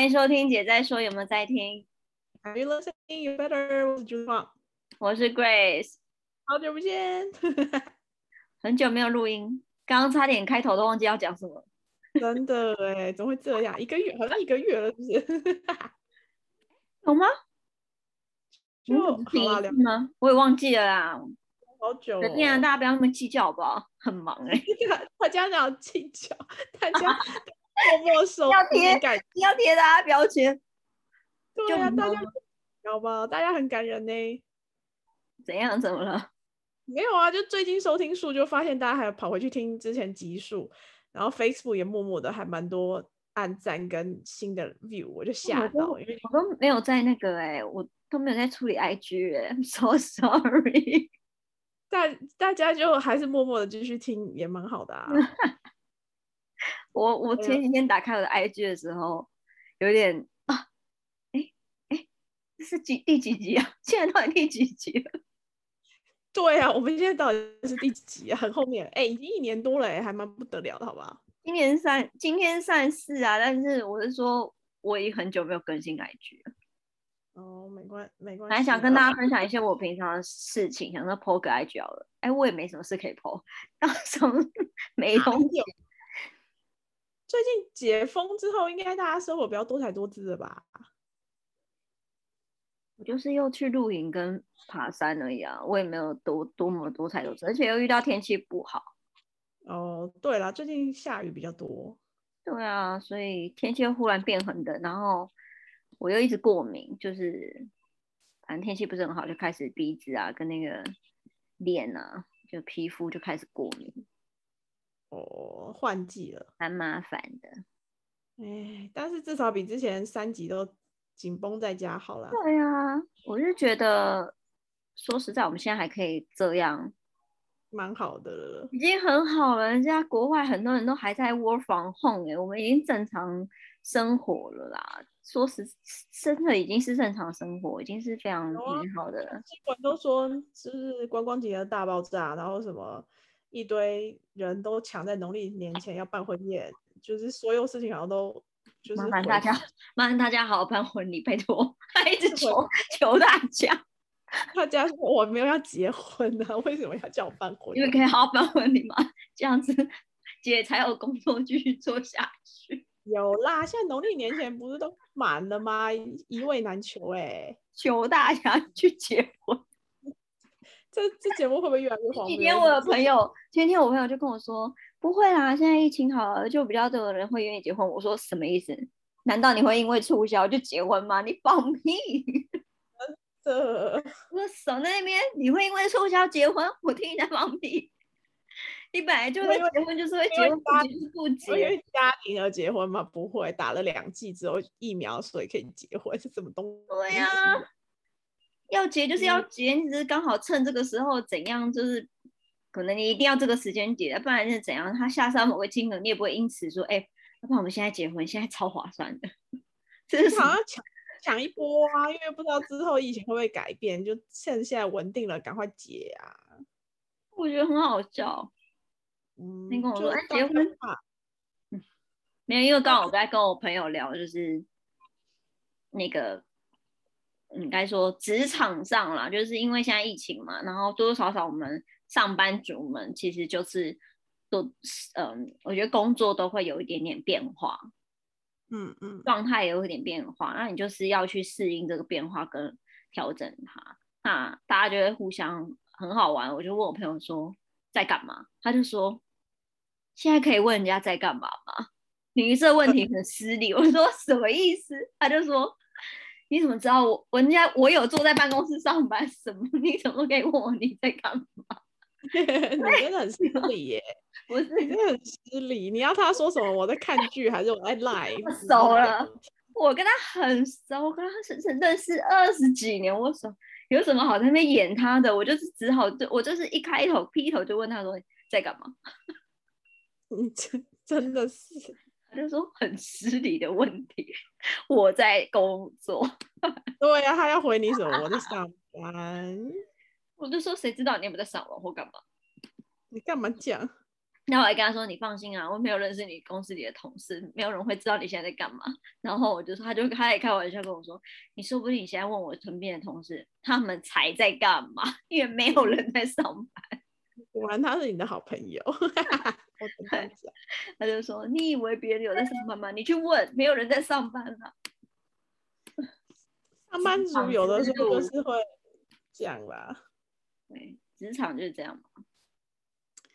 欢迎收听姐在说，有没有在听？Are you listening? You better. 我是朱芳，我是 Grace，好久不见，很久没有录音，刚刚差点开头都忘记要讲什么。真的哎，怎么会这样？一个月，好像一个月了，是不是？有吗？就第一次吗？我也忘记了啦。好久、哦。随便啊，大家不要那么计较好不好？很忙哎、大家哪有计较？大家默默收要贴很感，你要贴大家标签，对啊，大家好吧，大家很感人呢。怎样？怎么了？没有啊，就最近收听数就发现大家还跑回去听之前集数，然后 Facebook 也默默的还蛮多按赞跟新的 view，我就吓到，因为我都没有在那个哎、我都没有在处理 IG 哎、I'm so sorry。大大家就还是默默的继续听，也蛮好的啊。我我前几天打开我的 IG 的时候，有点啊，哎哎，这是几第几集啊？现在到底第几集了？对啊，我们现在到底是第几集啊？很后面，哎、已经一年多了、哎，还蛮不得了的，好不好？今年三今天算是啊，但是我是说我已经很久没有更新 IG 了。哦，没关没关本系。来想跟大家分享一些我平常的事情，想说 PO 个 IG 好了。哎，我也没什么事可以 PO，到时候没东西。有最近解封之后，应该大家生活比较多才多姿了吧？我就是又去露营跟爬山而已啊，我也没有多多么多才多姿，而且又遇到天气不好。哦，对了，最近下雨比较多。对啊，所以天气又忽然变很冷，然后我又一直过敏，就是反正天气不是很好，就开始鼻子啊跟那个脸啊，就皮肤就开始过敏，哦，换季了，蛮麻烦的。哎，但是至少比之前三集都紧绷在家好了。对啊，我是觉得说实在，我们现在还可以这样，蛮好的了。已经很好了。人家国外很多人都还在 work from home 哎、我们已经正常生活了啦。说实，真的已经是正常生活，已经是非常美好的。新闻都说就是观光节的大爆炸，然后什么一堆人都抢在农历年前要办婚宴，就是所有事情好像都就是麻烦大家，麻烦大家好好办婚礼，拜托，他一直求求大家，大家说我没有要结婚啊，为什么要叫我办婚你们礼？可以好好办婚礼吗？这样子姐才有工作继续做下去。有啦，现在农历年前不是都满了吗？一一位难求哎、求大家去结婚。这这节目会不会越来越荒谬？今天我的朋友，今天我朋友就跟我说，不会啦，现在疫情好了，就比较多的人会愿意结婚。我说什么意思？难道你会因为促销就结婚吗？你放屁！这 我说手在那边，你会因为促销结婚？我听你在放屁。你本来就会结婚，就是会结婚，大不结因结。为家庭而结婚吗？不会，打了两剂之后疫苗，所以可以结婚，是什么东西？对呀、要结就是要嗯结，你只是刚好趁这个时候怎样，就是可能你一定要这个时间结，不然是怎样？他下杀某个金额，你也不会因此说，哎、要不然我们现在结婚，现在超划算的。这是好像抢抢一波啊，因为不知道之后疫情会不会改变，就趁现在稳定了，赶快结啊。我觉得很好笑。嗯，你跟我说哎结婚个嘛没有，因为刚好我在跟我朋友聊，就是那个，应该说职场上啦，就是因为现在疫情嘛，然后多多少少我们上班族们其实就是都，嗯，我觉得工作都会有一点点变化，嗯嗯，状态也有一点变化，那你就是要去适应这个变化跟调整它。那大家就会互相很好玩。我就问我朋友说在干嘛，他就说现在可以问人家在干嘛吗？你这问题很失礼。我说什么意思？他就说你怎么知道我我人家我有坐在办公室上班什么？你怎么可以问我你在干嘛？你真的很失礼耶，不是你真的很失礼。你要他说什么？我在看剧还是我在 live？我熟了，我跟他很熟，我跟他是是认识二十几年，我熟，有什么好在那边演他的？我就是只好就我就是一开头劈头就问他说在干嘛，你真真的是，他就说很失礼的问题，我在工作，对呀、啊，他要回你什么？我在上班。我就说谁知道你有没有在上网或干嘛？你干嘛讲？然后我还跟他说：“你放心啊，我没有认识你公司里的同事，没有人会知道你现在在干嘛。”然后我就说，他就他也开玩笑跟我说：“你说不定你现在问我身边的同事，他们才在干嘛？因为没有人在上班。”果然他是你的好朋友。我 他就说：“你以为别人有在上班吗？你去问，没有人在上班啊。上班族有的时候就是会这样吧。对，职场就是这样嘛。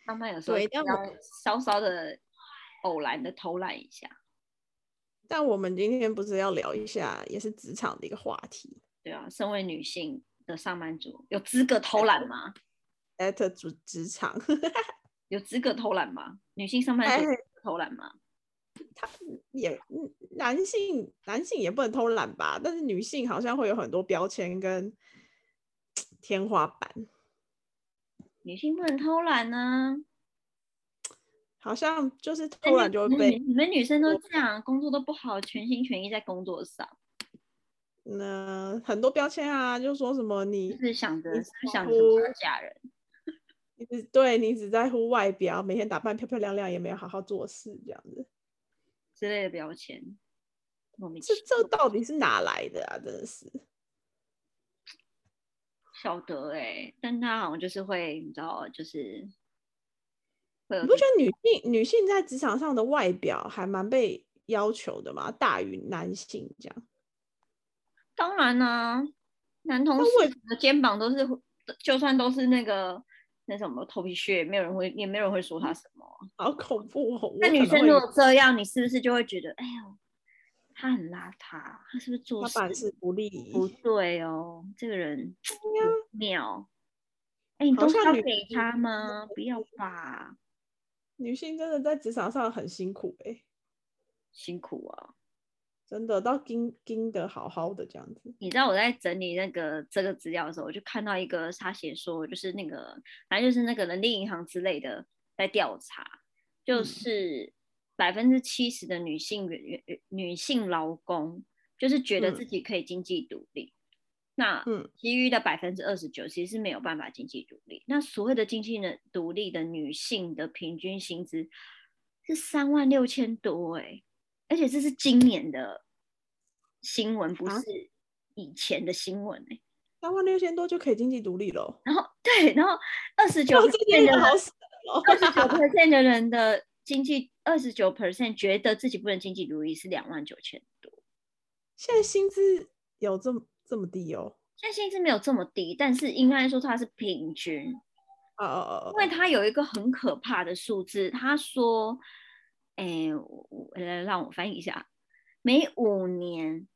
上班有时候一定要稍稍的偶然的偷懒一下。但我们今天不是要聊一下，也是职场的一个话题。对啊，身为女性的上班族，有资格偷懒吗？At 职职场，有资格偷懒吗？女性上班族偷懒吗？他也嗯男性男性也不能偷懒吧，但是女性好像会有很多标签跟天花板，女性不能偷懒呢、好像就是偷懒就会你被你们女生都这样，工作都不好，全心全意在工作上，那、很多标签啊，就说什么你就是想着你是想着什么时候乎嫁人？你只对你只在乎外表，每天打扮漂漂亮亮，也没有好好做事这样子，之类的标签，这这到底是哪来的啊？真的是。晓得哎、但他好像就是会，你知道，就是会有你不觉得女性女性在职场上的外表还蛮被要求的吗？大于男性这样？当然啦、男同事的肩膀都是，就算都是那个那什么头皮屑，没有人会，也没有人会说他什么。好恐怖哦！那女生如果这样，你是不是就会觉得，哎呦，他很邋遢，他是不是做他办事事不力，不对哦？这个人妙。哎，你好像女东西要给他吗？不要吧，女性真的在职场上很辛苦哎、辛苦啊！真的到盯盯的好好的这样子。你知道我在整理那个这个资料的时候，我就看到一个他写说，就是那个反正就是那个人力银行之类的在调查，就嗯是百分之七十的女性员员女性劳工就是觉得嗯自己可以经济独立，那嗯其余的百分之二十九其实是没有办法经济独立。那所谓的经济的独立的女性的平均薪资是三万六千多哎、而且这是今年的新闻，不啊是以前的新闻哎、三万六千多就可以经济独立了，然后对，然后 二十九哇，这件的人。二十九 percent 的人的经济，二十九 percent 觉得自己不能经济独立是两万九千多。现在薪资有这么这么低哦？现在薪资没有这么低，但是应该说它是平均，哦哦哦，因为它有一个很可怕的数字，他说，哎，我我来让我翻译一下，每五年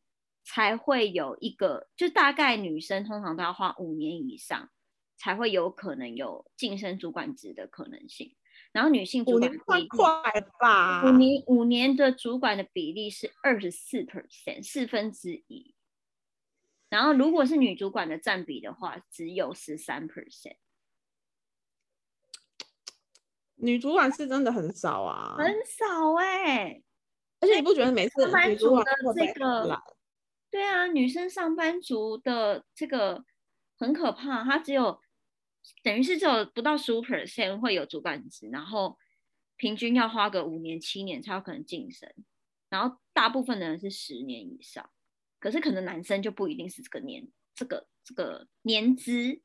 才会有一个，就大概女生通常都要花五年以上，才会有可能有晋升主管职的可能性。然后女性主管比例年算快吧？五年五年的主管的比例是二十四 percent，四分之一。然后如果是女主管的占比的话，只有十三 percent，女主管是真的很少啊，很少哎、而且你不觉得每次上班族的这个对啊，女生上班族的这个很可怕，她只有等于是只有不到十五 percent 会有主管职，然后平均要花个五年七年才有可能晋升，然后大部分的人是十年以上，可是可能男生就不一定是这个年这个这个年资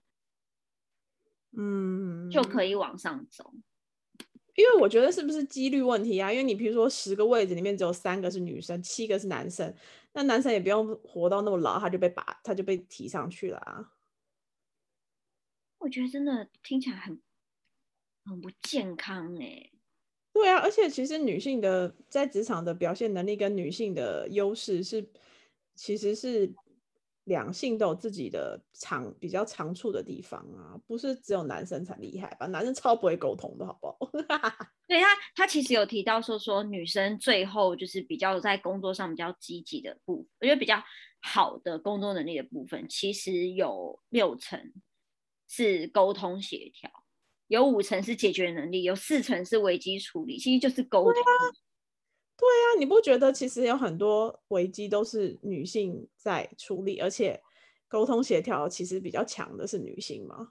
嗯，就可以往上走。因为我觉得是不是几率问题啊？因为你比如说十个位置里面只有三个是女生，七个是男生，那男生也不用活到那么老，他就被拔，他就被提上去了啊。我觉得真的听起来很很不健康哎、对啊，而且其实女性的在职场的表现能力跟女性的优势是，其实是两性都有自己的长比较长处的地方啊，不是只有男生才厉害吧？男生超不会沟通的好不好？对他，他其实有提到说，说女生最后就是比较在工作上比较积极的部分，我觉得比较好的工作能力的部分，其实有六成是沟通协调，有五成是解决能力，有四成是危机处理，其实就是沟通。对啊，你不觉得其实有很多危机都是女性在处理，而且沟通协调其实比较强的是女性吗？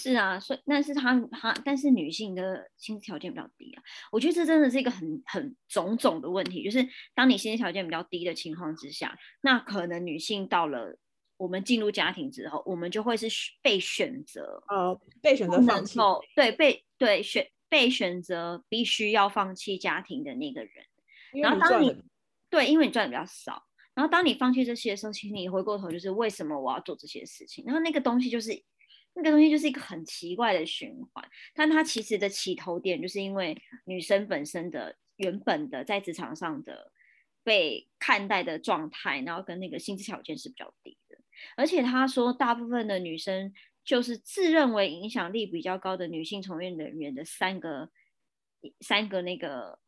是啊，所以但是她她但是女性的薪资条件比较低啊，我觉得这真的是一个很很种种的问题，就是当你薪资条件比较低的情况之下，那可能女性到了我们进入家庭之后，我们就会是被选择呃被选择放弃，对被对选被选择必须要放弃家庭的那个人，然后当你对因为你赚的比较少，然后当你放弃这些的时候，其实你回过头就是为什么我要做这些事情，然后那个东西就是。那个东西就是一个很奇怪的循环，但它其实的起头点就是因为女生本身的原本的在职场上的被看待的状态，然后跟那个薪资条件是比较低的。而且他说，大部分的女生就是自认为影响力比较高的女性从业人员的三个三个那个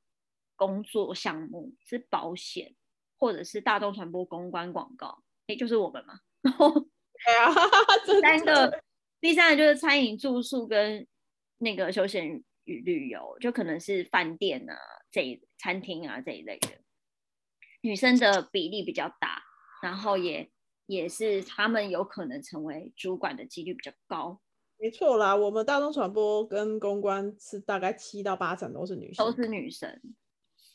工作项目是保险，或者是大众传播、公关、广告，也就是我们嘛。然后，对啊，三个。第三个就是餐饮、住宿跟那个休闲与旅游，就可能是饭店啊这一餐厅啊这一类的，女生的比例比较大，然后也也是他们有可能成为主管的几率比较高。没错啦，我们大众传播跟公关是大概七到八成都是女生，都是女生。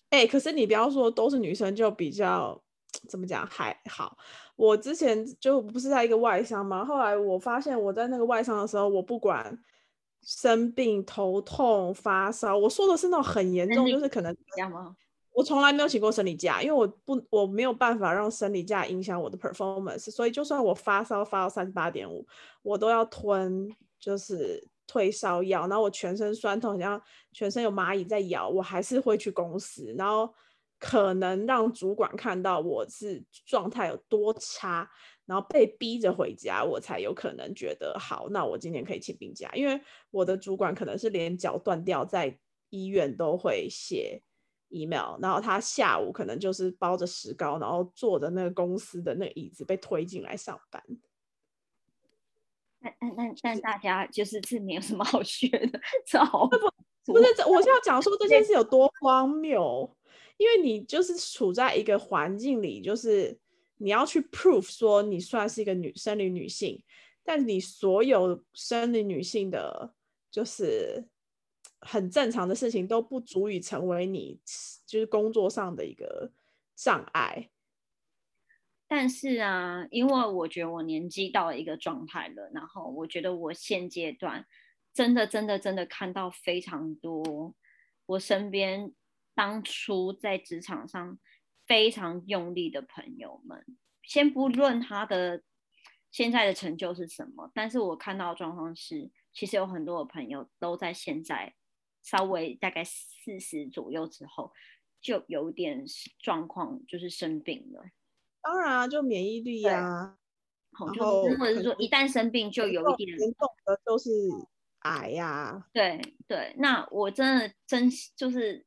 哎，可是你不要说都是女生，就比较。怎么讲还好？我之前就不是在一个外商嘛，后来我发现我在那个外商的时候，我不管生病、头痛、发烧，我说的是那种很严重，就是可能这样吗？我从来没有请过生理假，因为我不我没有办法让生理假影响我的 performance，所以就算我发烧发到三十八点五，我都要吞就是退烧药，然后我全身酸痛，好像全身有蚂蚁在咬，我还是会去公司，然后。可能让主管看到我是状态有多差，然后被逼着回家，我才有可能觉得好，那我今天可以请病假。因为我的主管可能是连脚断掉在医院都会写 email，然后他下午可能就是包着石膏，然后坐着那个公司的那个椅子被推进来上班。但但但但大家就是这没有什么好学的，这好不不是这，我是要讲说这件事有多荒谬。因为你就是处在一个环境里，就是你要去 prove 说你算是一个女生理女性，但你所有生理女性的，就是很正常的事情都不足以成为你就是工作上的一个障碍。但是啊，因为我觉得我年纪到了一个状态了，然后我觉得我现阶段真的真的真的看到非常多我身边。当初在职场上非常用力的朋友们，先不论他的现在的成就是什么，但是我看到状况是，其实有很多的朋友都在现在稍微大概四十左右之后，就有点状况，就是生病了。当然啊，就免疫力呀，然后或者是说一旦生病就有一点严重的都是癌呀。对对，那我真的真就是。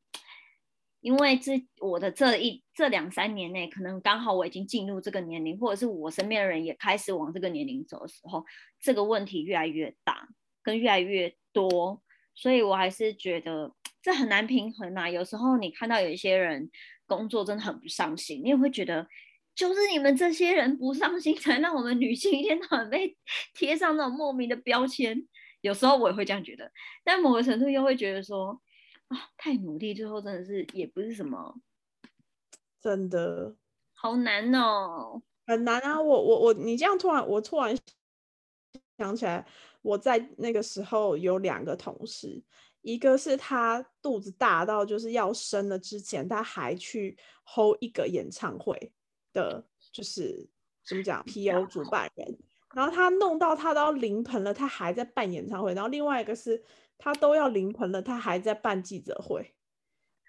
因为这我的这一这两三年内，可能刚好我已经进入这个年龄，或者是我身边的人也开始往这个年龄走的时候，这个问题越来越大，跟越来越多，所以我还是觉得这很难平衡啊。有时候你看到有一些人工作真的很不上心，你也会觉得，就是你们这些人不上心，才让我们女性一天到晚被 贴上那种莫名的标签。有时候我也会这样觉得，但某个程度又会觉得说。啊，太努力，最后真的是也不是什么，真的好难哦，很难啊！我我我，你这样突然，我突然想起来，我在那个时候有两个同事，一个是他肚子大到就是要生了之前，他还去 hold 一个演唱会的，就是怎么讲，P.O. 主办人，然后他弄到他都要临盆了，他还在办演唱会，然后另外一个是。他都要临盆了，他还在办记者会，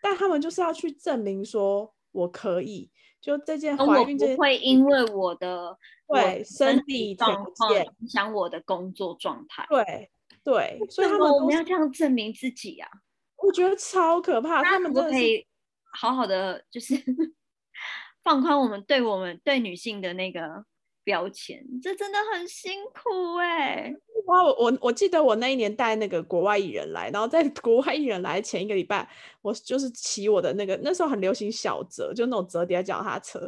但他们就是要去证明说我可以，就这件怀孕这件会因为我的对身体状况影响我的工作状态，对对，所以他们我们要这样证明自己啊，我觉得超可怕。他们都可以好好的就是 放宽我们对我们对女性的那个标签，这真的很辛苦哎。哇，我我我记得我那一年带那个国外艺人来，然后在国外艺人来前一个礼拜，我就是骑我的那个那时候很流行小折，就那种折叠脚踏车，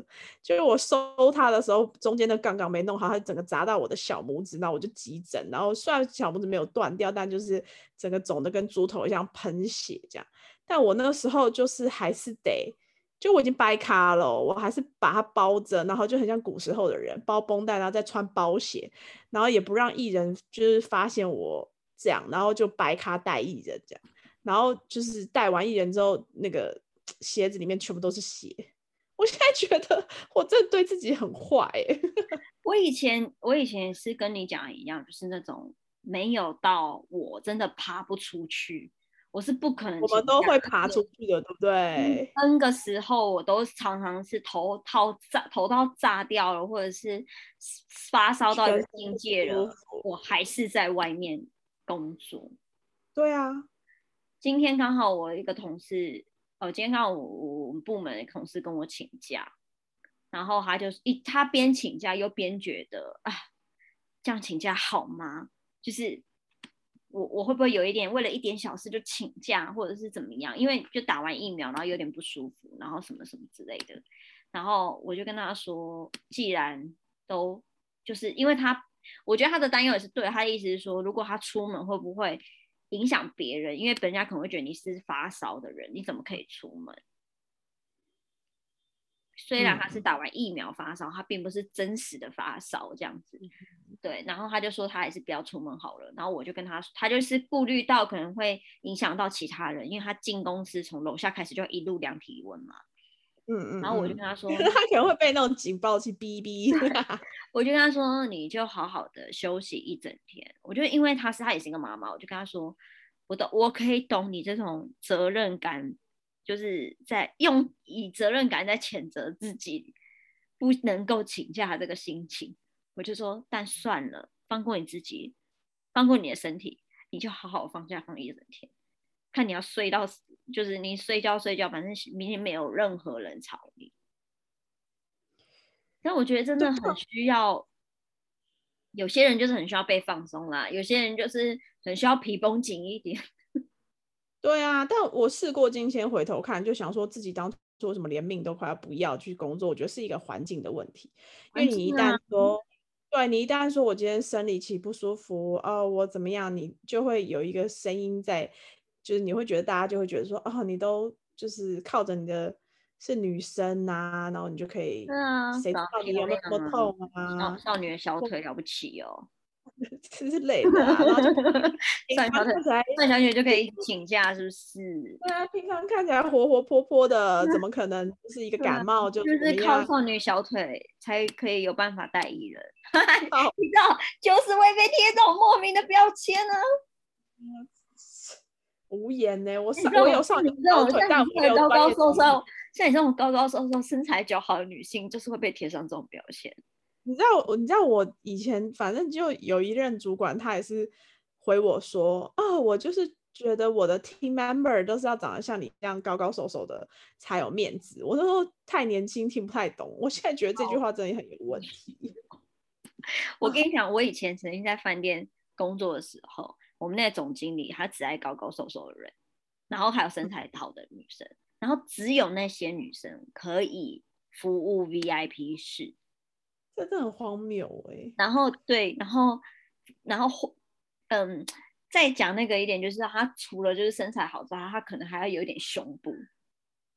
就是我收它的时候，中间的杠杠没弄好，它整个砸到我的小拇指，然后我就急诊，然后虽然小拇指没有断掉，但就是整个肿的跟猪头一样喷血这样，但我那个时候就是还是得。就我已经掰卡了，我还是把它包着，然后就很像古时候的人包绷带，然后再穿包鞋，然后也不让艺人就是发现我这样，然后就掰卡带艺人这样，然后就是带完艺人之后，那个 鞋子里面全部都是血。我现在觉得我真的对自己很坏。我以前我以前是跟你讲一样，就是那种没有到我真的爬不出去。我是不可能，我们都会爬出去的，对不对？那个时候我都常常是头套炸，头套炸掉了，或者是发烧到一个境界了，我还是在外面工作。对啊，今天刚好我一个同事，呃，今天刚好我我们部门的同事跟我请假，然后他就一他边请假又边觉得啊，这样请假好吗？就是。我我会不会有一点为了一点小事就请假，或者是怎么样？因为就打完疫苗，然后有点不舒服，然后什么什么之类的。然后我就跟他说，既然都就是因为他，我觉得他的担忧也是对。他的意思是说，如果他出门会不会影响别人？因为人家可能会觉得你是发烧的人，你怎么可以出门？虽然他是打完疫苗发烧，他并不是真实的发烧这样子。对，然后他就说他还是不要出门好了。然后我就跟他说，他就是顾虑到可能会影响到其他人，因为他进公司从楼下开始就一路量体温嘛。嗯嗯。然后我就跟他说，他可能会被那种警报器哔哔。我就跟他说，你就好好的休息一整天。我就，因为他是他也是一个妈妈，我就跟他说，我懂，我可以懂你这种责任感，就是在用以责任感在谴责自己不能够请假这个心情。我就说，但算了，放过你自己，放过你的身体，你就好好放假放一整天，看你要睡到死，就是你睡觉睡觉，反正明天没有任何人吵你。但我觉得真的很需要，有些人就是很需要被放松啦，有些人就是很需要皮绷紧一点。对啊，但我事过境迁，回头看就想说自己当初什么连命都快要不要去工作，我觉得是一个环境的问题，因为你一旦说。对你一旦说我今天生理期不舒服，哦，我怎么样，你就会有一个声音在，就是你会觉得大家就会觉得说，哦，你都就是靠着你的是女生呐，然后你就可以，谁知道你有没有痛啊？少女的小腿了不起哦。之类的，然后就 算小腿，算小腿就可以请假，是不是？对啊，平常看起来活活泼泼的，怎 么可能就是一个感冒就？就是靠少女小腿才可以有办法带艺人。你知道，就是会被贴这种莫名的标签呢。无言呢，我我有少女小腿，但我有高高瘦瘦，像你这种高高瘦瘦、身材姣好的女性，就是会被贴上这种标签。你知道我，你知道我以前反正就有一任主管，他也是回我说，哦，我就是觉得我的 team member 都是要长得像你这样高高瘦瘦的才有面子。我那时候太年轻，听不太懂。我现在觉得这句话真的很有问题。我跟你讲，我以前曾经在饭店工作的时候，我们那个总经理他只爱高高瘦瘦的人，然后还有身材好的女生，然后只有那些女生可以服务 VIP 室。真的很荒谬哎，然后对，然后然后嗯，再讲那个一点，就是他除了就是身材好之外，他可能还要有一点胸部，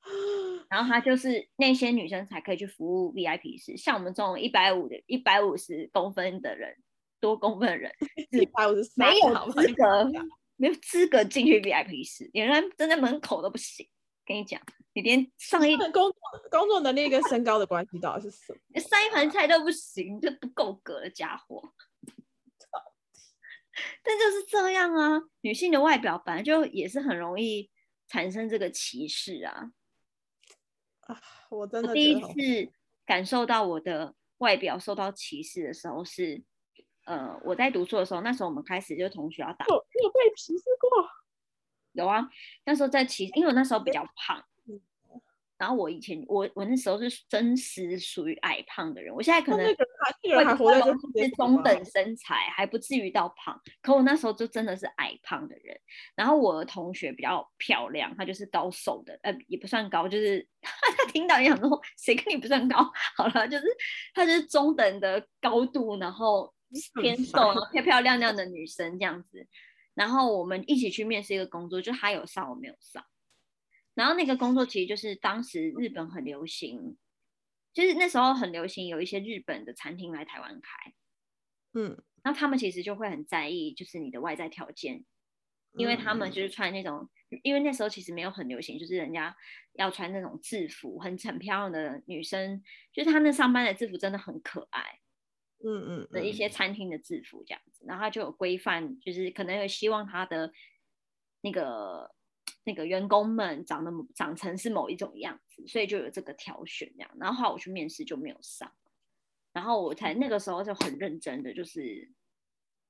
然后他就是那些女生才可以去服务 VIP 室，像我们这种一百五的、一百五十公分的人，多公分的人，一百五十没有资格，没有资格进去 VIP 室，连人站在门口都不行。跟你讲，你连上一工作工作能力跟身高的关系到底是什么？上一盘菜都不行，就不够格的家伙。但就是这样啊，女性的外表本来就也是很容易产生这个歧视啊。啊，我真的第一次感受到我的外表受到歧视的时候是，呃，我在读书的时候，那时候我们开始就同学要打，我有被歧视过。有啊，那时候在骑，因为我那时候比较胖，然后我以前我我那时候是真实属于矮胖的人，我现在可能那个还那个人还活在是中等身材，还不至于到胖。可我那时候就真的是矮胖的人。然后我的同学比较漂亮，她就是高瘦的，呃，也不算高，就是 她听到也想说，谁跟你不算高？好了，就是她就是中等的高度，然后偏瘦，然后漂漂亮亮的女生这样子。然后我们一起去面试一个工作，就他有上，我没有上。然后那个工作其实就是当时日本很流行，就是那时候很流行有一些日本的餐厅来台湾开，嗯，那他们其实就会很在意，就是你的外在条件，因为他们嗯就是穿那种，因为那时候其实没有很流行，就是人家要穿那种制服，很很漂亮的女生，就是他那上班的制服真的很可爱嗯嗯的一嗯些餐厅的制服这样子，然后他就有规范，就是可能有希望他的那个那个员工们长得长成是某一种样子，所以就有这个挑选这样，然后后来我去面试就没有上。然后我才那个时候就很认真的，就是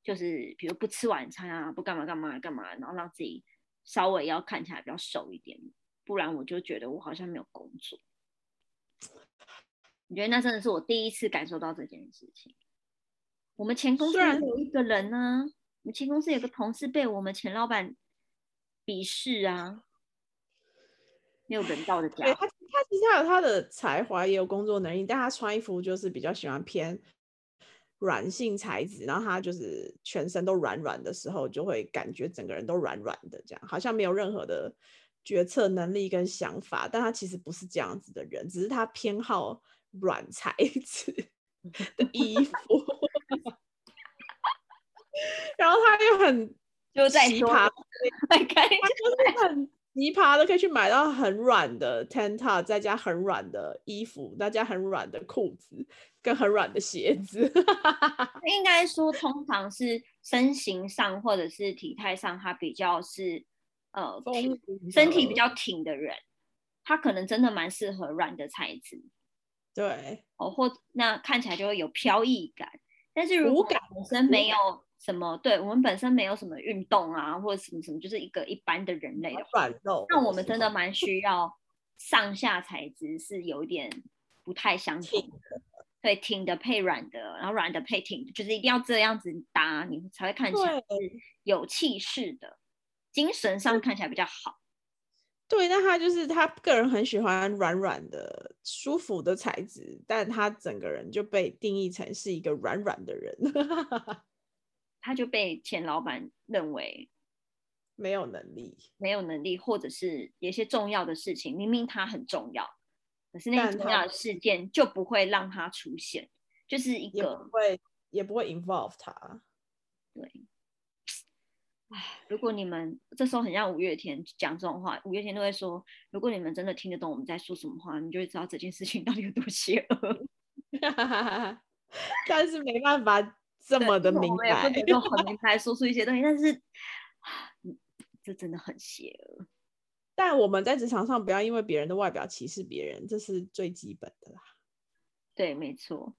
就是比如不吃晚餐啊，不干嘛干嘛干嘛，然后让自己稍微要看起来比较瘦一点，不然我就觉得我好像没有工作。你觉得那真的是我第一次感受到这件事情。我们前公司有一个人呢、我们前公司有个同事被我们前老板鄙视啊，没有人道的对讲。他，他其实他有他的才华，也有工作能力，但他穿衣服就是比较喜欢偏软性材质，然后他就是全身都软软的时候，就会感觉整个人都软软的，这样好像没有任何的决策能力跟想法。但他其实不是这样子的人，只是他偏好软材质的衣服，然后他又很就在说奇葩，就是很奇葩的，可以去买到很软的 t e n t a 再加很软的衣服，再加很软的裤子，跟很软的鞋子。应该说，通常是身形上或者是体态上，他比较是呃身体比较挺的人，他可能真的蛮适合软的材质。对，哦，或那看起来就会有飘逸感。但是如果本身没有什么，对我们本身没有什么运动啊，或者什么什么，就是一个一般的人类的话，那我们真的蛮需要上下材质是有一点不太相同的。对，挺的配软的，然后软的配挺的，就是一定要这样子搭，你才会看起来是有气势的，精神上看起来比较好。对，但他就是他个人很喜欢软软的、舒服的材质，但他整个人就被定义成是一个软软的人，他就被前老板认为没有能力。没有能力，或者是有些重要的事情，明明他很重要，可是那但他些重要的事件就不会让他出现，就是一也不个会也不会 involve 他。对。唉，如果你们这时候很像五月天讲这种话，五月天都会说，如果你们真的听得懂我们在说什么话，你就会知道这件事情到底有多邪恶。但是没办法这么的明白我们也不能。够很明白说出一些东西，但是，嗯这真的很邪恶。但我们在职场上不要因为别人的外表歧视别人，这是最基本的啦。对，没错。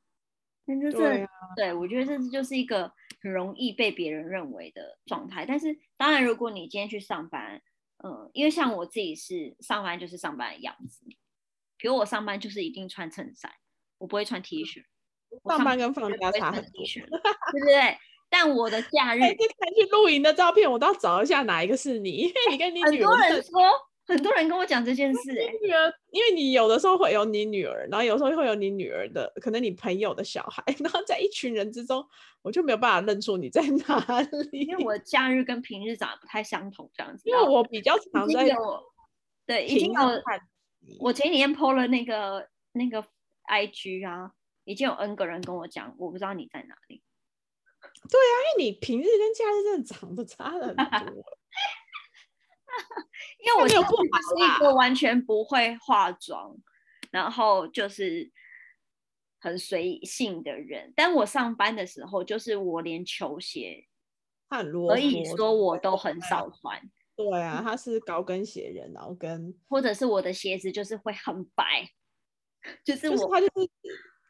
那就是对啊对我觉得这就是一个很容易被别人认为的状态。但是当然，如果你今天去上班，嗯，因为像我自己是上班就是上班的样子，比如我上班就是一定穿衬衫，我不会穿 T 恤。上班跟放假差很 T 多。恤，对不对？但我的假日哎，这看去露营的照片，我都要找一下哪一个是你，因为你跟你很多人说，很多人跟我讲这件事、哎，女儿，因为你有的时候会有你女儿，然后有时候会有你女儿的，可能你朋友的小孩，然后在一群人之中，我就没有办法认出你在哪里。因为我假日跟平日长得不太相同，这样子。因为我比较常在对，已经有我前几天 PO 了那个那个 IG 啊，已经有 N 个人跟我讲，我不知道你在哪里。对啊因为你平日跟假日真的长得差了很多。因为我其实那没有不好就是一个完全不会化妆，然后就是很随性的人。但我上班的时候，就是我连球鞋可以说我都很少穿，对啊，他是高跟鞋人，然后跟或者是我的鞋子就是会很白，就是就是我他就是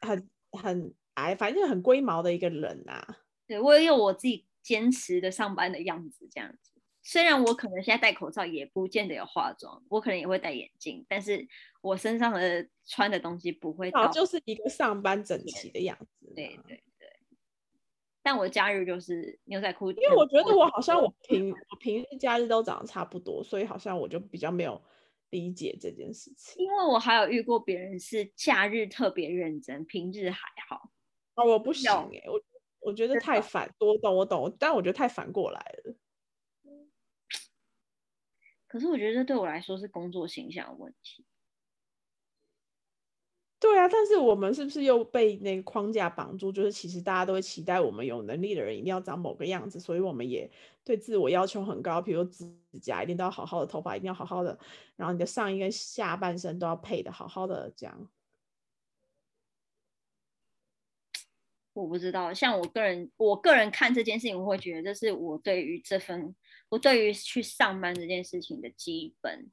很很矮，反正就很龟毛的一个人啊。对我也有我自己坚持的上班的样子，这样子。虽然我可能现在戴口罩，也不见得有化妆，我可能也会戴眼镜，但是我身上的穿的东西不会到，就是一个上班整齐的样子。对对对。但我假日就是牛仔裤，因为我觉得我好像我平我平日假日都长得差不多，所以好像我就比较没有理解这件事情。因为我还有遇过别人是假日特别认真，平日还好。啊，我不行哎，我我觉得太反，我懂我懂，但我觉得太反过来了。可是我觉得这对我来说是工作形象问题。对啊，但是我们是不是又被那个框架绑住？就是其实大家都会期待我们有能力的人一定要长某个样子，所以我们也对自我要求很高。比如指甲一定都要好好的，头发一定要好好的，然后你的上衣跟下半身都要配的好好的，这样。我不知道，像我个人，我个人看这件事情，我会觉得这是我对于这份，我对于去上班这件事情的基本，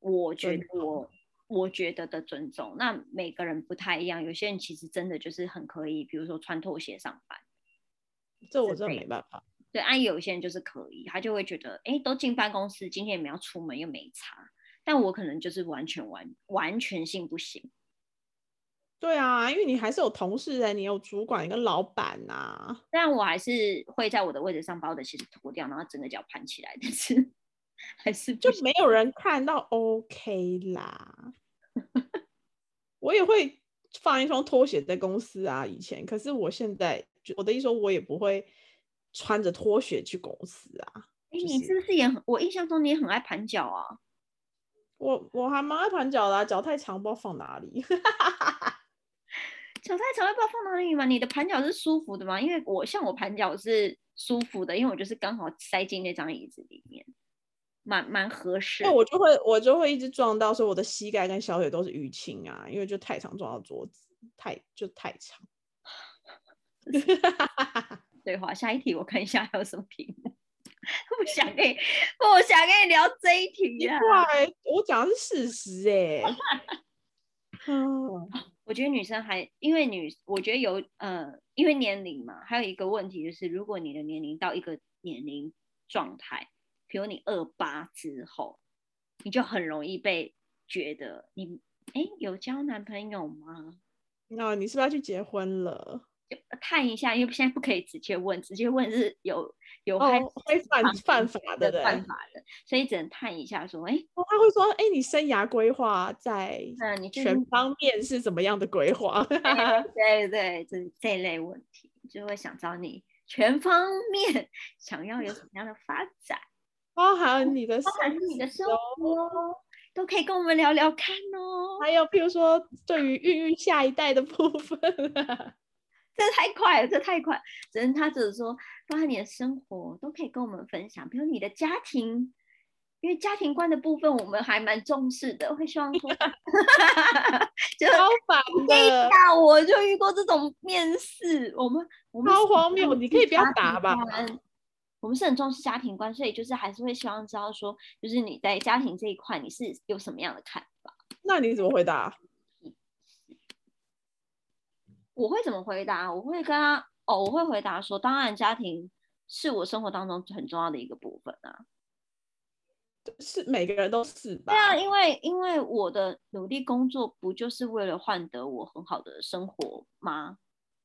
我觉得我。我觉得的尊重，那每个人不太一样。有些人其实真的就是很可以，比如说穿拖鞋上班，这我真的没办法。对，按有些人就是可以，他就会觉得，哎，都进办公室，今天也没要出门，又没差。但我可能就是完全完完全性不行。对啊，因为你还是有同事的，你有主管跟老板呐。但我还是会在我的位置上把我的鞋子脱掉，然后整个脚盘起来，但是。还是就没有人看到，OK 啦。我也会放一双拖鞋在公司啊，以前。可是我现在，我的意思说，我也不会穿着拖鞋去公司啊。哎，你是不是也很？我印象中你也很爱盘脚啊。我我还蛮爱盘脚的，脚太长不知道放哪里。脚太长不知道放哪里吗？你的盘脚是舒服的吗？因为我像我盘脚是舒服的，因为我就是刚好塞进那张椅子里面。蛮蛮合适，那我就会我就会一直撞到，所以我的膝盖跟小腿都是淤青啊，因为就太长撞到桌子，太就太长。对话下一题，我看一下还有什么题目。不想跟你，不想跟你聊这一题啊。我讲的是事实哎。嗯，我觉得女生还因为女，我觉得有呃，因为年龄嘛，还有一个问题就是，如果你的年龄到一个年龄状态。比如你二八之后，你就很容易被觉得你哎有交男朋友吗？那你是不是要去结婚了？探一下，因为现在不可以直接问，直接问是有有会犯犯法的，犯法的，所以只能探一下说，哎，他会说，哎，你生涯规划在你全方面是怎么样的规划？对 对，这这类问题就会想找你全方面想要有什么样的发展。包含你的，包含你的生活，都可以跟我们聊聊看哦。还有，譬如说，对于孕育下一代的部分，这太快了，这太快。只能他只是说，包含你的生活，都可以跟我们分享。比如你的家庭，因为家庭观的部分，我们还蛮重视的，会希望说，就超烦的。我就遇过这种面试，我们我们超荒谬，你可以不要答吧。我们是很重视家庭观，所以就是还是会希望知道说，就是你在家庭这一块你是有什么样的看法？那你怎么回答？我会怎么回答？我会跟他哦，我会回答说，当然家庭是我生活当中很重要的一个部分啊。是每个人都是吧？对啊，因为因为我的努力工作不就是为了换得我很好的生活吗？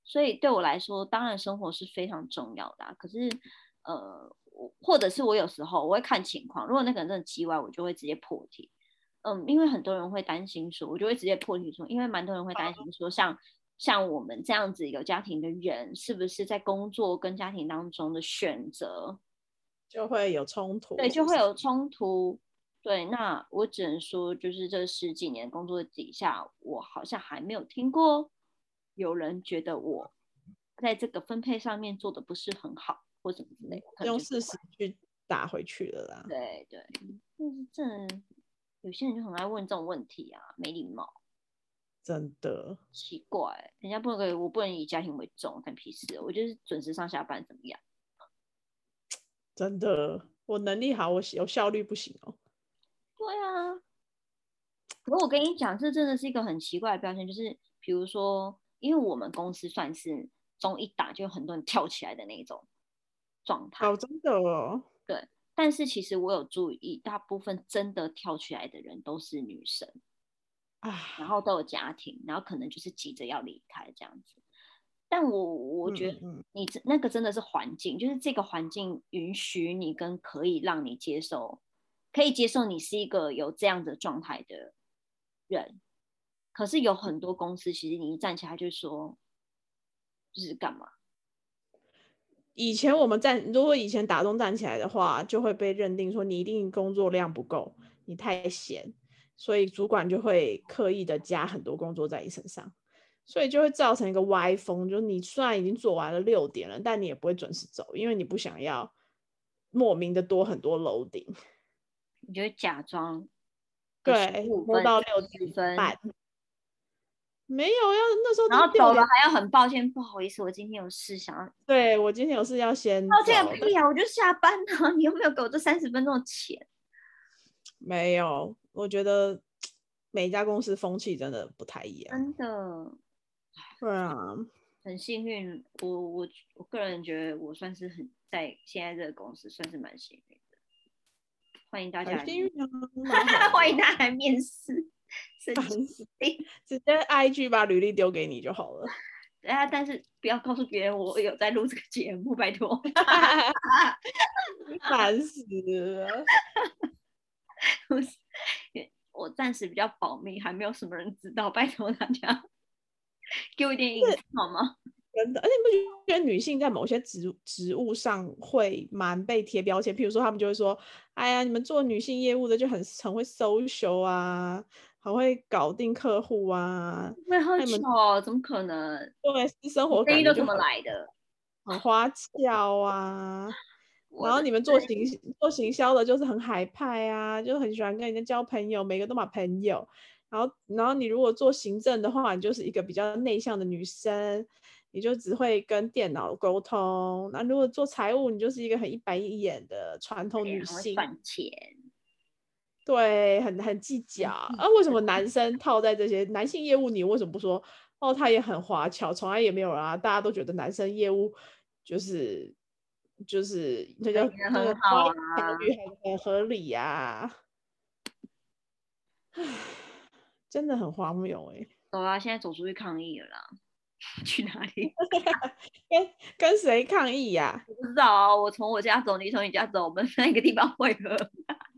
所以对我来说，当然生活是非常重要的。可是。呃，或者是我有时候我会看情况，如果那个人真的叽歪，我就会直接破题。嗯，因为很多人会担心说，我就会直接破题说，因为蛮多人会担心说，像像我们这样子有家庭的人，是不是在工作跟家庭当中的选择就会有冲突？对，就会有冲突。对，那我只能说，就是这十几年工作底下，我好像还没有听过有人觉得我在这个分配上面做的不是很好。或什么之类，用事实去打回去了啦。对对，就是这有些人就很爱问这种问题啊，没礼貌。真的奇怪，人家不能给，我不能以家庭为重，看屁事。我就是准时上下班，怎么样？真的，我能力好，我有效率不行哦。对啊，可我跟你讲，这真的是一个很奇怪的表现，就是比如说，因为我们公司算是中一打就有很多人跳起来的那种。状态哦，真的哦。对，但是其实我有注意，大部分真的跳起来的人都是女生，啊，然后都有家庭，然后可能就是急着要离开这样子。但我我觉得你这那个真的是环境，就是这个环境允许你跟可以让你接受，可以接受你是一个有这样的状态的人。可是有很多公司，其实你一站起来就说，就是干嘛？以前我们站，如果以前打工站起来的话，就会被认定说你一定工作量不够，你太闲，所以主管就会刻意的加很多工作在你身上，所以就会造成一个歪风，就是你虽然已经做完了六点了，但你也不会准时走，因为你不想要莫名的多很多楼顶。你就会假装对，15摸分到六10点分半，没有要那时候然后走了还要很抱歉，不好意思，我今天有事想要。对我今天有事要先抱歉屁啊！我就下班了，你有没有给我这三十分钟的钱？没有，我觉得每一家公司风气真的不太一样。真的对啊，很幸运，我我我个人觉得我算是很在现在这个公司算是蛮幸运的。欢迎大家 欢迎大家来面试。神烦经病！直接 IG 把履历丢给你就好了。对啊，但是不要告诉别人我有在录这个节目，拜托。烦死了！不是 我暂时比较保密，还没有什么人知道，拜托大家给我一点隐私好吗？真的，而且你不觉得女性在某些职职务上会蛮被贴标签？譬如说，他们就会说：“哎呀，你们做女性业务的就很很会 social 啊，很会搞定客户啊，会喝酒哦？怎么可能？对，私生活生意都怎么来的？很花俏啊。”然后你们做行做行销的，就是很海派啊，就很喜欢跟人家交朋友，每个都把朋友。然后，然后你如果做行政的话，你就是一个比较内向的女生，你就只会跟电脑沟通。那如果做财务，你就是一个很一板一眼的传统女性，赚钱。对，很很计较。啊，为什么男生套在这些男性业务，你为什么不说？哦，他也很华侨，从来也没有啊，大家都觉得男生业务就是就是这叫也很这个好啊语很很合理呀、唉，真的很荒谬哎、走啊，现在走出去抗议了啦。去哪里？跟跟谁抗议呀、我不知道啊。我从我家走，你从你家走，我们那个地方汇合。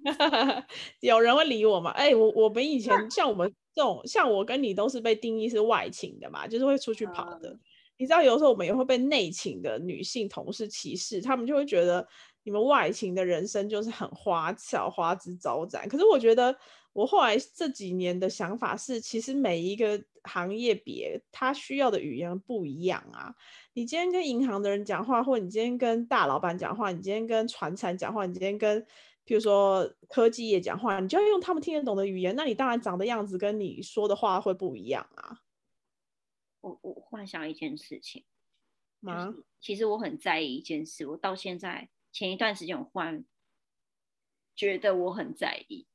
有人会理我吗？哎、我我们以前像我们这种，像我跟你都是被定义是外勤的嘛，就是会出去跑的。你知道，有时候我们也会被内勤的女性同事歧视，他们就会觉得你们外勤的人生就是很花俏、花枝招展。可是我觉得，我后来这几年的想法是，其实每一个行业别他需要的语言不一样啊。你今天跟银行的人讲话，或者你今天跟大老板讲话，你今天跟传产讲话，你今天跟譬如说科技业讲话，你就要用他们听得懂的语言，那你当然长的样子跟你说的话会不一样啊。我我幻想一件事情，就？是其实我很在意一件事，我到现在前一段时间我忽然觉得我很在意，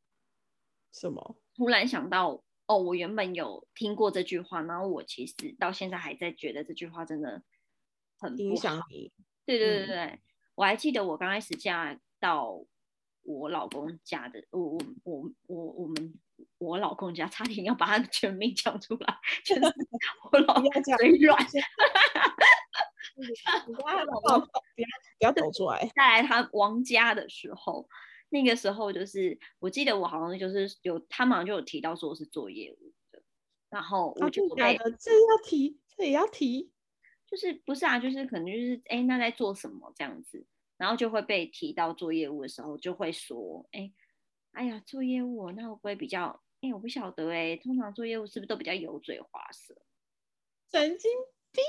什么？突然想到哦，我原本有听过这句话，然后我其实到现在还在觉得这句话真的很影。响你？对对对嗯对，我还记得我刚开始嫁到我老公家的，我我我我我们我老公家差点要把他的全名讲出来，就是我老不要这样嘴软。你不要不要抖出来。再来他王家的时候，那个时候就是我记得我好像就是有他们好像就有提到说我是做业务的，然后我啊，就被？这要提，这也要提。就是不是啊，就是可能就是哎、诶那在做什么这样子，然后就会被提到做业务的时候，就会说哎、诶哎呀做业务哦那会不会比较哎、我不晓得哎、通常做业务是不是都比较油嘴滑舌？神经病！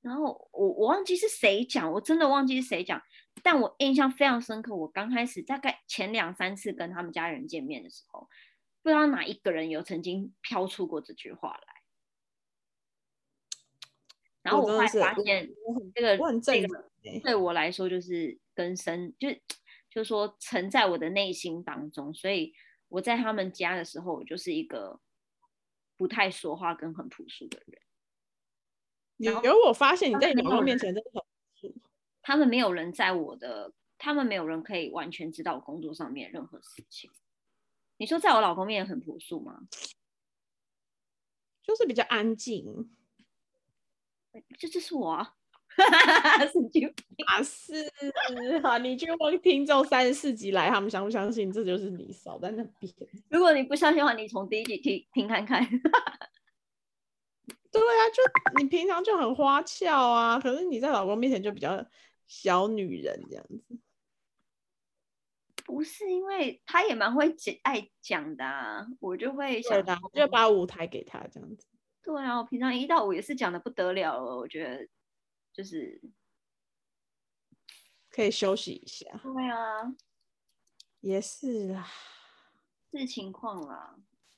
然后我我忘记是谁讲，我真的忘记是谁讲，但我印象非常深刻。我刚开始大概前两三次跟他们家人见面的时候，不知道哪一个人有曾经飘出过这句话来。然后我后来我真的是我发现，这个这个欸对我来说就是根深，就是就是说沉在我的内心当中，所以我在他们家的时候，我就是一个不太说话跟很朴素的人。然后有有我发现你在你老公面前真的很他们没有人在我的他们没有人可以完全知道我工作上面任何事情。你说在我老公面前很朴素吗？就是比较安静。这就是我啊，啊是啊，你去问听众三十四集来，他们相不相信这就是你少在那边？如果你不相信的话，你从第一集听听看看。对啊，就你平常就很花俏啊，可是你在老公面前就比较小女人这样子。不是因为他也蛮会讲爱讲的，啊，我就会想，就把舞台给他这样子。对啊，我平常一到五也是讲的不得了了，我觉得就是可以休息一下。对啊，也是啊，视情况啦。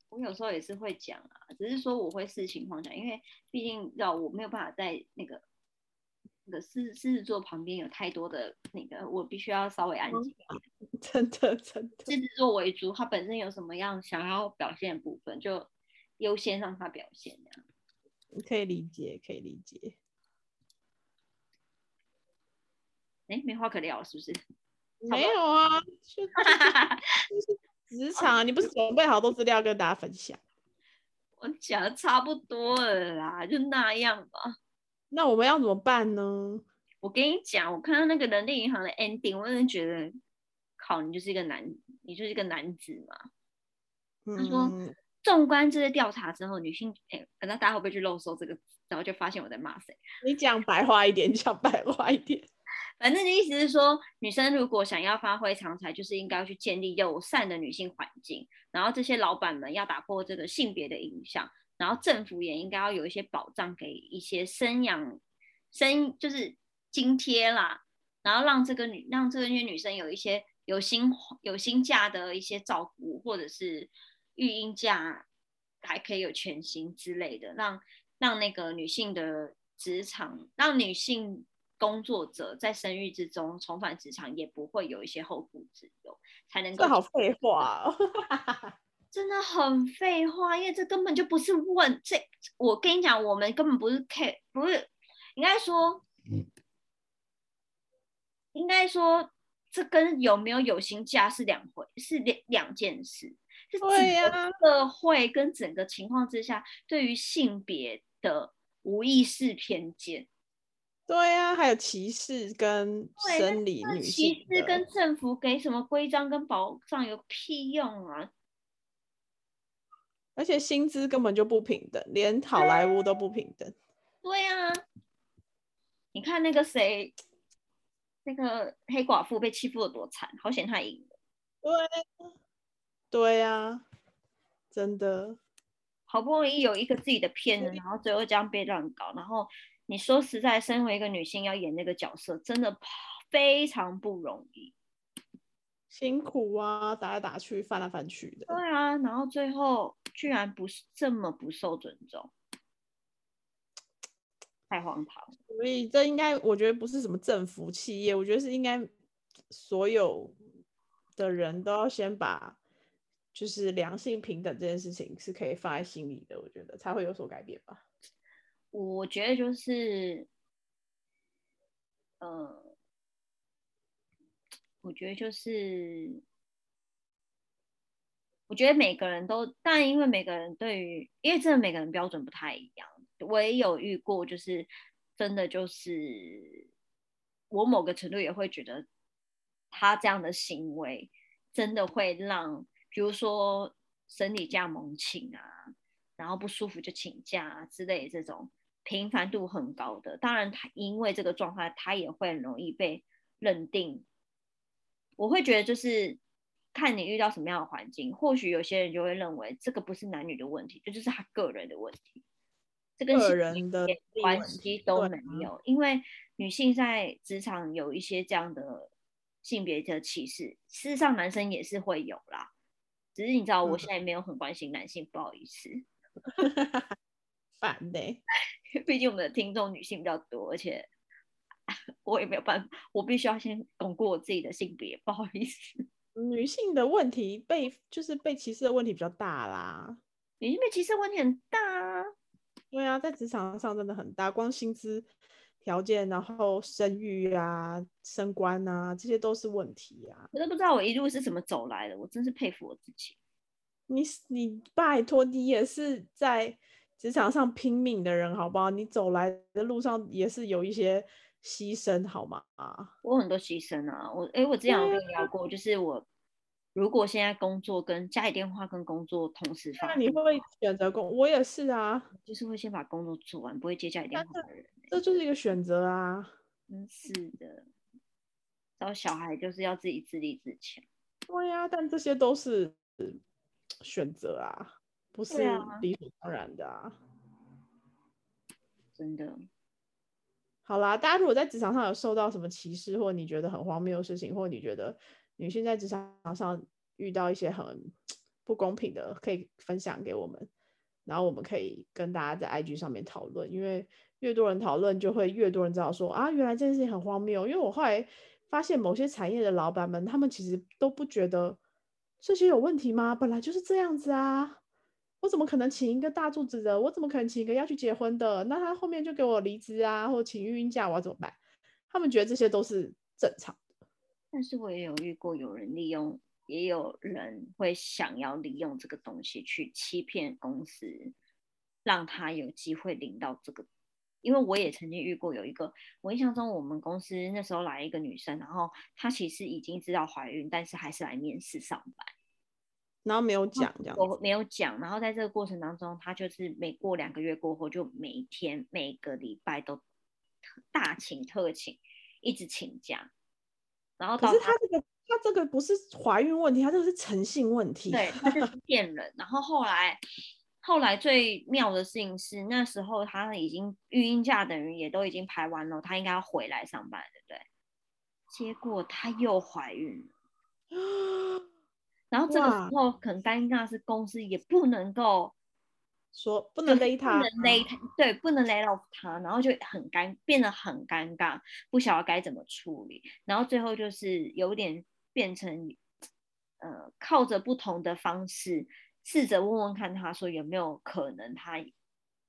我有时候也是会讲啊，只是说我会视情况讲，因为毕竟要我没有办法在那个那个狮狮子座旁边有太多的那个，我必须要稍微安静。真的真的，狮子座为主，他本身有什么样想要表现的部分，就优先让他表现这样。可以理解，可以理解。哎，没话可聊是不是？没有啊，就就是 职场，你不是准备好多资料跟大家分享？我讲的差不多了啦，就那样吧。那我们要怎么办呢？我跟你讲，我看到那个人力银行的 ending，我真的觉得，靠，你就是一个男，你就是一个男子嘛。他说，纵观这些调查之后，女性，哎，那大家会不会去漏搜这个，然后就发现我在骂谁？你讲白话一点，讲白话一点。反正的意思是说，女生如果想要发挥长才，就是应该要去建立友善的女性环境，然后这些老板们要打破这个性别的影响，然后政府也应该要有一些保障给一些生养生，就是津贴啦，然后让这个女让这些女生有一些有薪有薪假的一些照顾，或者是育婴假还可以有全薪之类的，让让那个女性的职场让女性。工作者在生育之中重返职场，也不会有一些后顾之忧，才能够。这好废话哦，真的很废话，因为这根本就不是问这。我跟你讲，我们根本不是 care，不是应该说，应该说这跟有没有有薪假是两回，是两两件事。对呀，社会跟整个情况之下，对于性别的无意识偏见。对啊，还有歧视跟生理女性，歧视跟政府给什么规章跟保障有屁用啊！而且薪资根本就不平等，连好莱坞都不平等。对啊，你看那个谁，那个黑寡妇被欺负的多惨，好险她赢了。对，对呀，真的，好不容易有一个自己的片子，然后最后这样被乱搞，然后。你说实在，身为一个女性要演那个角色，真的非常不容易，辛苦啊，打来打去，翻来翻去的。对啊，然后最后居然不是这么不受尊重，太荒唐。所以这应该，我觉得不是什么政府企业，我觉得是应该所有的人都要先把，就是良性平等这件事情是可以放在心里的，我觉得才会有所改变吧。我觉得就是，呃，我觉得就是，我觉得每个人都，但因为每个人对于，因为真的每个人标准不太一样。我也有遇过，就是真的就是，我某个程度也会觉得，他这样的行为真的会让，比如说生理假猛请啊，然后不舒服就请假啊之类这种。频繁度很高的，当然他因为这个状态，他也会很容易被认定。我会觉得就是看你遇到什么样的环境，或许有些人就会认为这个不是男女的问题，这就是他个人的问题，这跟个人的关系都没有。因为女性在职场有一些这样的性别的歧视，事实上男生也是会有啦，只是你知道我现在没有很关心男性，不好意思。烦的。毕竟我们的听众女性比较多，而且 我也没有办法，我必须要先巩固我自己的性别，不好意思。女性的问题被就是被歧视的问题比较大啦，女性被歧视问题很大啊。对啊，在职场上真的很大，光薪资条件，然后生育啊、升官啊，这些都是问题啊。我都不知道我一路是怎么走来的，我真是佩服我自己。你你拜托，你也是在职场上拼命的人，好不好？你走来的路上也是有一些牺牲，好吗？啊，我很多牺牲啊，我哎，我之前有跟你聊过，就是我如果现在工作跟家里电话跟工作同时发，那你会不会选择工？我也是啊，就是会先把工作做完，不会接家里电话的人。这就是一个选择啊，真是的，然后小孩就是要自己自立自强。对呀，但这些都是。选择啊，不是理所当然的啊，真的。好啦，大家如果在职场上有受到什么歧视，或你觉得很荒谬的事情，或你觉得女性在职场上遇到一些很不公平的，可以分享给我们，然后我们可以跟大家在 IG 上面讨论，因为越多人讨论，就会越多人知道说啊，原来这件事情很荒谬。因为我后来发现，某些产业的老板们，他们其实都不觉得。这些有问题吗？本来就是这样子啊！我怎么可能请一个大柱子的？我怎么可能请一个要去结婚的？那他后面就给我离职啊，或请孕假，我要怎么办？他们觉得这些都是正常的。但是我也有遇过有人利用，也有人会想要利用这个东西去欺骗公司，让他有机会领到这个。因为我也曾经遇过有一个，我印象中我们公司那时候来一个女生，然后她其实已经知道怀孕，但是还是来面试上班，然后没有讲这样，我没有讲，然后在这个过程当中，他就是每过两个月过后，就每一天每个礼拜都大请特请，一直请假，然后可是他这个他这个不是怀孕问题，他这个是诚信问题，对，他就是 骗人，然后后来。后来最妙的事情是，那时候他已经育婴假，等于也都已经排完了，他应该要回来上班，对不对？结果她又怀孕了，然后这个时候很尴尬，是公司也不能够说不能勒他，不能勒他，对，不能勒到他，然后就很尴，变得很尴尬，不晓得该怎么处理，然后最后就是有点变成，呃，靠着不同的方式。试着问问看，他说有没有可能他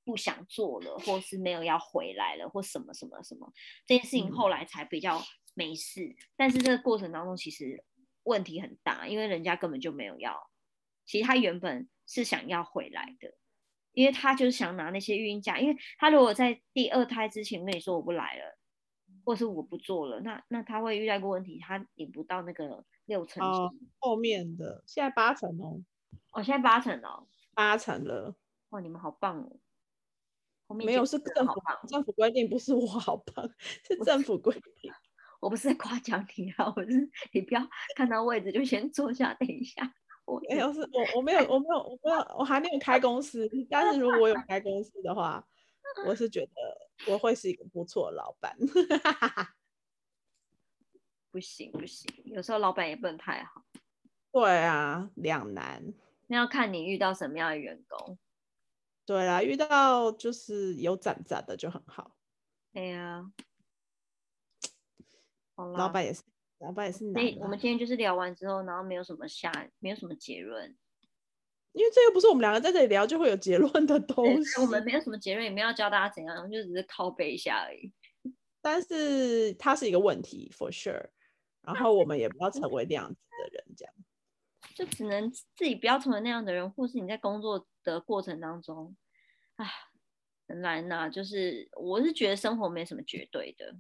不想做了，或是没有要回来了，或什么什么什么，这件事情后来才比较没事。但是这个过程当中其实问题很大，因为人家根本就没有要，其实他原本是想要回来的，因为他就是想拿那些孕假，因为他如果在第二胎之前跟你说我不来了，或是我不做了，那那他会遇到一个问题，他领不到那个六成后面的现在八成哦。哦，现在八成哦，八成了。哇，你们好棒哦！没有，是政府政府规定，不是我好棒，是政府规定。我不是在夸奖你啊，我是你不要看到位置就先坐下，等一下。我没有，是我我没有我没有我没有我还没有开公司，但是如果我有开公司的话，我是觉得我会是一个不错的老板。不行不行，有时候老板也不能太好。对啊，两难。那要看你遇到什么样的员工。对啊，遇到就是有攒攒的就很好。对呀。老板也是，老板也是难。我们今天就是聊完之后，然后没有什么下，没有什么结论。因为这又不是我们两个在这里聊就会有结论的东西。我们没有什么结论，也没有要教大家怎样，就只是靠背一下而已。但是它是一个问题，for sure。然后我们也不要成为那样子的人，这样。就只能自己不要成为那样的人，或是你在工作的过程当中，唉，很难呐。就是我是觉得生活没什么绝对的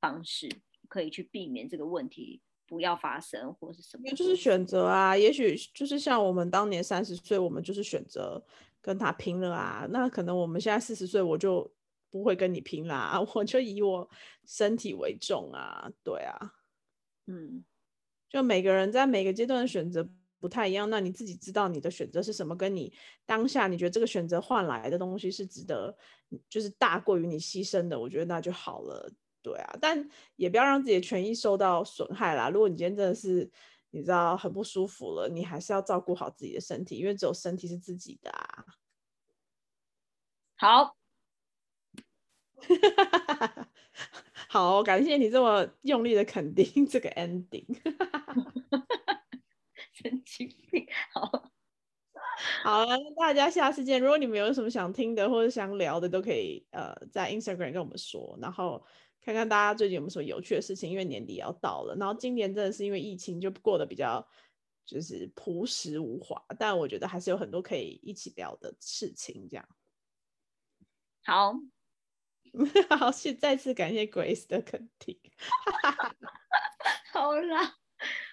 方式可以去避免这个问题不要发生，或是什么。就是选择啊，也许就是像我们当年三十岁，我们就是选择跟他拼了啊。那可能我们现在四十岁，我就不会跟你拼啦，我就以我身体为重啊。对啊，嗯，就每个人在每个阶段的选择。不太一样，那你自己知道你的选择是什么，跟你当下你觉得这个选择换来的东西是值得，就是大过于你牺牲的，我觉得那就好了，对啊，但也不要让自己的权益受到损害啦。如果你今天真的是你知道很不舒服了，你还是要照顾好自己的身体，因为只有身体是自己的啊。好，好，感谢你这么用力的肯定这个 ending。神经病，好，好了，大家下次见。如果你们有什么想听的或者想聊的，都可以呃在 Instagram 跟我们说，然后看看大家最近有没有什么有趣的事情。因为年底要到了，然后今年真的是因为疫情就过得比较就是朴实无华，但我觉得还是有很多可以一起聊的事情。这样，好，好，是再次感谢 Grace 的肯定。好啦。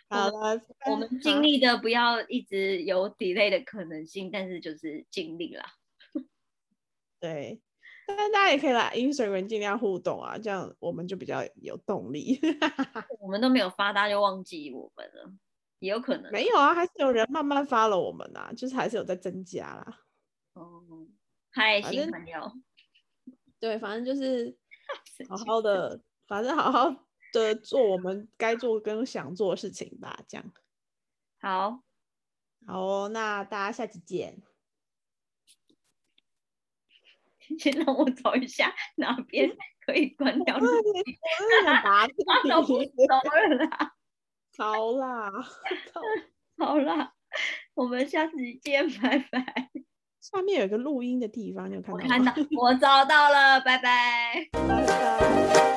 好了，我们尽力的不要一直有 delay 的可能性，但是就是尽力啦。对，但是大家也可以来 Instagram 尽量互动啊，这样我们就比较有动力。我们都没有发，大家就忘记我们了，也有可能。没有啊，还是有人慢慢发了我们啊，就是还是有在增加啦。哦，嗨，新朋友。对，反正就是好好的，反正好好。的做我们该做跟想做的事情吧，这样。好，好哦，那大家下期见。先让我找一下哪边 可以关掉。我拿都不了啦。好啦，好啦，我们下次见，拜拜。下面有一个录音的地方，你有看到？我看到，我找到了，拜拜。拜拜。